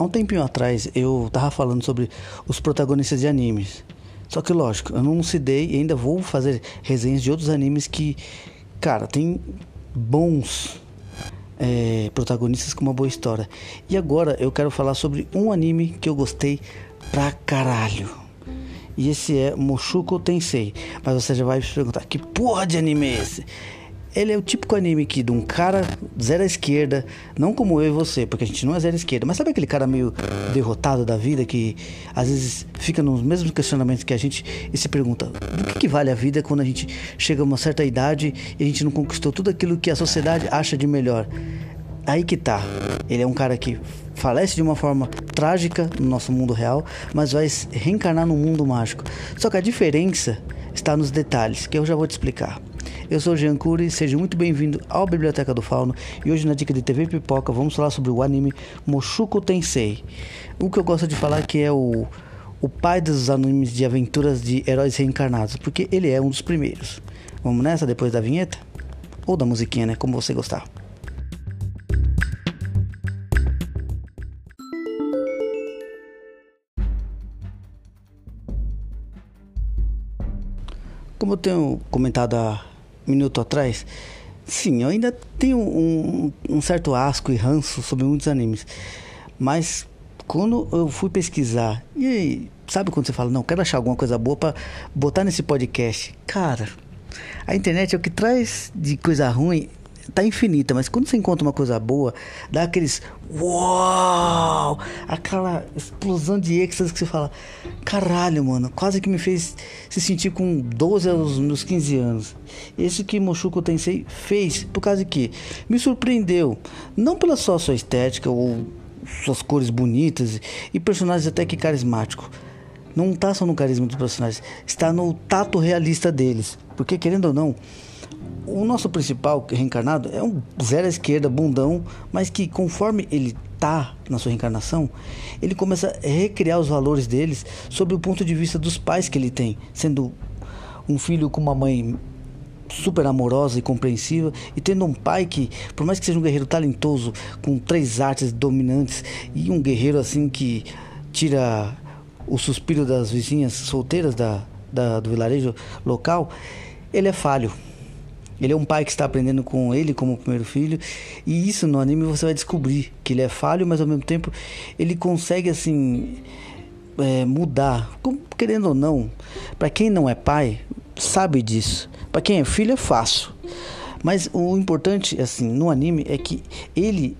Há um tempinho atrás eu tava falando sobre os protagonistas de animes. Só que lógico, eu não citei e ainda vou fazer resenhas de outros animes que, cara, tem bons é, protagonistas com uma boa história. E agora eu quero falar sobre um anime que eu gostei pra caralho. E esse é Moshuko Tensei. Mas você já vai se perguntar: que porra de anime é esse? Ele é o típico anime que de um cara zero à esquerda, não como eu e você, porque a gente não é zero à esquerda, mas sabe aquele cara meio derrotado da vida que às vezes fica nos mesmos questionamentos que a gente e se pergunta: do que, que vale a vida quando a gente chega a uma certa idade e a gente não conquistou tudo aquilo que a sociedade acha de melhor? Aí que tá. Ele é um cara que falece de uma forma trágica no nosso mundo real, mas vai reencarnar no mundo mágico. Só que a diferença está nos detalhes, que eu já vou te explicar. Eu sou Jean Cury, seja muito bem-vindo ao Biblioteca do Fauno e hoje na dica de TV Pipoca vamos falar sobre o anime Moshuko Tensei. O que eu gosto de falar é que é o, o pai dos animes de aventuras de heróis reencarnados, porque ele é um dos primeiros. Vamos nessa depois da vinheta? Ou da musiquinha, né? Como você gostar. Como eu tenho comentado há minuto atrás, sim, eu ainda tenho um, um certo asco e ranço sobre muitos animes. Mas quando eu fui pesquisar, e sabe quando você fala, não, quero achar alguma coisa boa para botar nesse podcast? Cara, a internet é o que traz de coisa ruim tá infinita, mas quando você encontra uma coisa boa, dá aqueles uau, aquela explosão de êxtase que você fala, caralho, mano, quase que me fez se sentir com 12 aos meus 15 anos. Esse que Moshuko Tensei fez, por causa que me surpreendeu, não pela só sua estética ou suas cores bonitas e personagens até que carismáticos. Não está só no carisma dos personagens, está no tato realista deles. Porque querendo ou não, o nosso principal reencarnado é um zero à esquerda, bundão, mas que conforme ele tá na sua reencarnação, ele começa a recriar os valores deles sob o ponto de vista dos pais que ele tem, sendo um filho com uma mãe super amorosa e compreensiva e tendo um pai que, por mais que seja um guerreiro talentoso, com três artes dominantes e um guerreiro assim que tira o suspiro das vizinhas solteiras da, da do vilarejo local, ele é falho ele é um pai que está aprendendo com ele como primeiro filho. E isso no anime você vai descobrir que ele é falho, mas ao mesmo tempo ele consegue assim é, mudar, querendo ou não. Para quem não é pai, sabe disso. Para quem é filho é fácil. Mas o importante assim no anime é que ele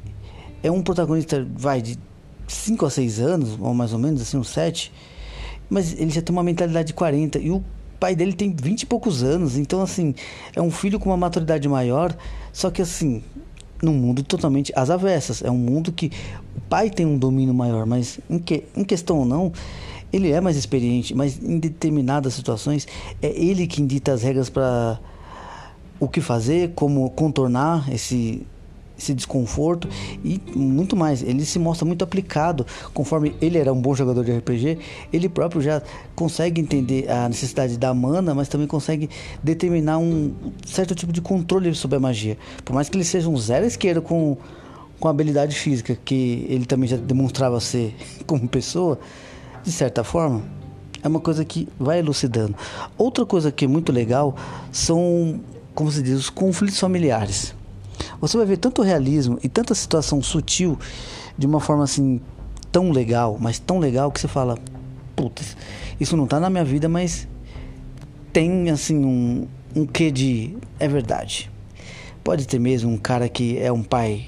é um protagonista vai de 5 a 6 anos, ou mais ou menos assim, uns 7, mas ele já tem uma mentalidade de 40 e o pai dele tem vinte e poucos anos, então assim, é um filho com uma maturidade maior, só que assim, num mundo totalmente às avessas. É um mundo que o pai tem um domínio maior, mas em, que, em questão ou não, ele é mais experiente, mas em determinadas situações é ele que dita as regras para o que fazer, como contornar esse esse desconforto e muito mais. Ele se mostra muito aplicado, conforme ele era um bom jogador de RPG, ele próprio já consegue entender a necessidade da mana, mas também consegue determinar um certo tipo de controle sobre a magia. Por mais que ele seja um zero esquerdo com, com habilidade física, que ele também já demonstrava ser como pessoa, de certa forma, é uma coisa que vai elucidando. Outra coisa que é muito legal são, como se diz, os conflitos familiares. Você vai ver tanto realismo e tanta situação sutil de uma forma assim tão legal, mas tão legal que você fala, putz, isso não tá na minha vida, mas tem assim um, um quê de é verdade. Pode ter mesmo um cara que é um pai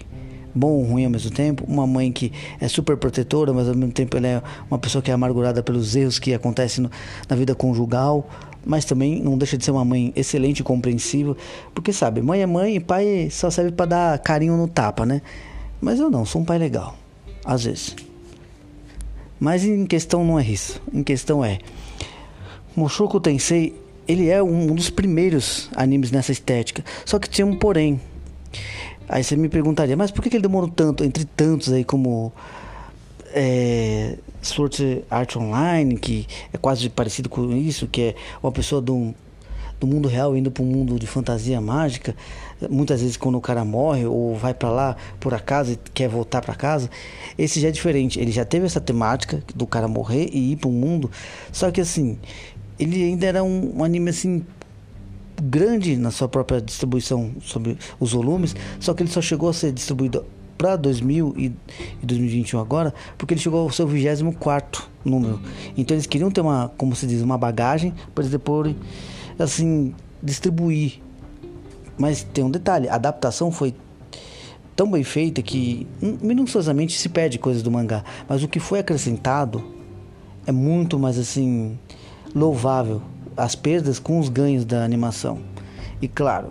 bom ou ruim ao mesmo tempo, uma mãe que é super protetora, mas ao mesmo tempo ela é uma pessoa que é amargurada pelos erros que acontecem no, na vida conjugal mas também não deixa de ser uma mãe excelente e compreensiva, porque sabe, mãe é mãe e pai só serve para dar carinho no tapa, né? Mas eu não, sou um pai legal, às vezes. Mas em questão não é isso, em questão é Mushoku Tensei, ele é um dos primeiros animes nessa estética, só que tinha um porém. Aí você me perguntaria, mas por que ele demorou tanto, entre tantos aí como é, Sword Art Online, que é quase parecido com isso, que é uma pessoa um, do mundo real indo para um mundo de fantasia mágica. Muitas vezes quando o cara morre ou vai para lá por acaso e quer voltar para casa, esse já é diferente. Ele já teve essa temática do cara morrer e ir para um mundo, só que assim, ele ainda era um, um anime assim grande na sua própria distribuição sobre os volumes, só que ele só chegou a ser distribuído para 2000 e 2021 agora, porque ele chegou ao seu 24 número. Então eles queriam ter uma, como se diz, uma bagagem para eles depois assim distribuir. Mas tem um detalhe, a adaptação foi tão bem feita que minuciosamente se perde coisas do mangá, mas o que foi acrescentado é muito mais assim louvável as perdas com os ganhos da animação. E claro,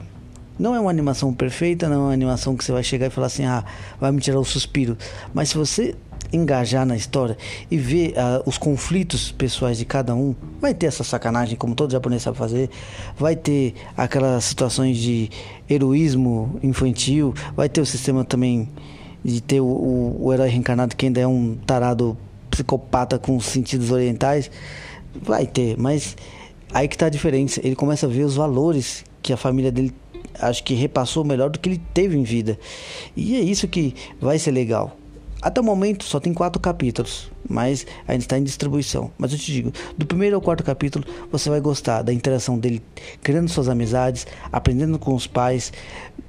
não é uma animação perfeita, não é uma animação que você vai chegar e falar assim, ah, vai me tirar o suspiro. Mas se você engajar na história e ver uh, os conflitos pessoais de cada um, vai ter essa sacanagem, como todo japonês sabe fazer, vai ter aquelas situações de heroísmo infantil, vai ter o sistema também de ter o, o, o herói reencarnado que ainda é um tarado psicopata com sentidos orientais, vai ter, mas Aí que tá a diferença. Ele começa a ver os valores que a família dele acho que repassou melhor do que ele teve em vida. E é isso que vai ser legal. Até o momento só tem quatro capítulos, mas ainda está em distribuição. Mas eu te digo, do primeiro ao quarto capítulo você vai gostar da interação dele, criando suas amizades, aprendendo com os pais,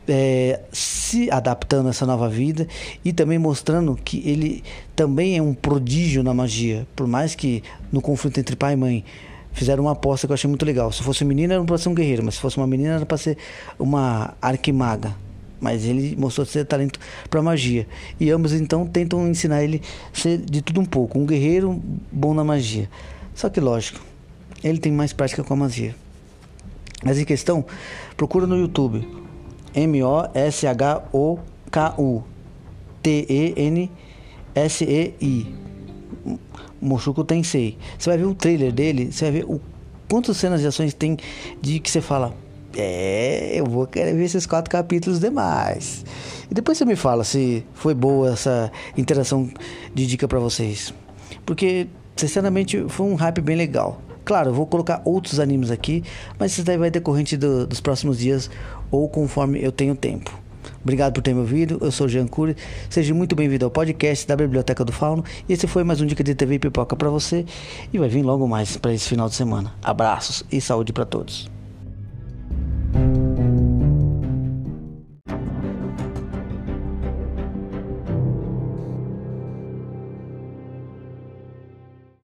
é, se adaptando a essa nova vida e também mostrando que ele também é um prodígio na magia. Por mais que no conflito entre pai e mãe fizeram uma aposta que eu achei muito legal. Se fosse um menino, era para ser um guerreiro, mas se fosse uma menina, era para ser uma arquimaga. Mas ele mostrou ser talento para magia. E ambos então tentam ensinar ele ser de tudo um pouco, um guerreiro bom na magia. Só que lógico, ele tem mais prática com a magia. Mas em questão, procura no YouTube M O Mushoku Tensei. Você vai ver o trailer dele, você vai ver o quantas cenas de ações tem de que você fala, é, eu vou querer ver esses quatro capítulos demais. E depois você me fala se foi boa essa interação de dica para vocês. Porque, sinceramente, foi um hype bem legal. Claro, eu vou colocar outros animes aqui, mas isso daí vai decorrente do, dos próximos dias ou conforme eu tenho tempo. Obrigado por ter me ouvido. Eu sou Jean Cury. Seja muito bem-vindo ao podcast da Biblioteca do Fauno. E esse foi mais um Dica de TV e Pipoca para você. E vai vir logo mais para esse final de semana. Abraços e saúde para todos.